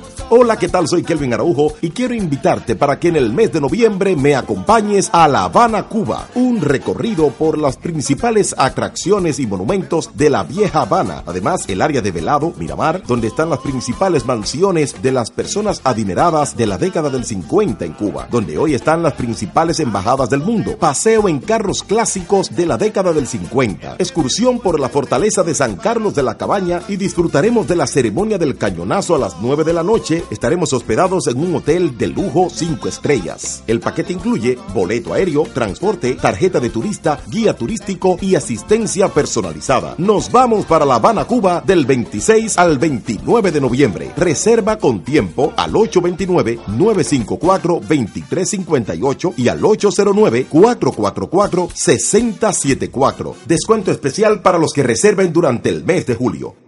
Vamos Hola, ¿qué tal? Soy Kelvin Araujo y quiero invitarte para que en el mes de noviembre me acompañes a La Habana, Cuba, un recorrido por las principales atracciones y monumentos de la vieja Habana. Además, el área de Velado, Miramar, donde están las principales mansiones de las personas adineradas de la década del 50 en Cuba, donde hoy están las principales embajadas del mundo. Paseo en carros clásicos de la década del 50. Excursión por la fortaleza de San Carlos de la Cabaña y disfrutaremos de la ceremonia del cañonazo a las 9 de la estaremos hospedados en un hotel de lujo 5 estrellas. El paquete incluye boleto aéreo, transporte, tarjeta de turista, guía turístico y asistencia personalizada. Nos vamos para La Habana, Cuba del 26 al 29 de noviembre. Reserva con tiempo al 829-954-2358 y al 809-444-6074. Descuento especial para los que reserven durante el mes de julio.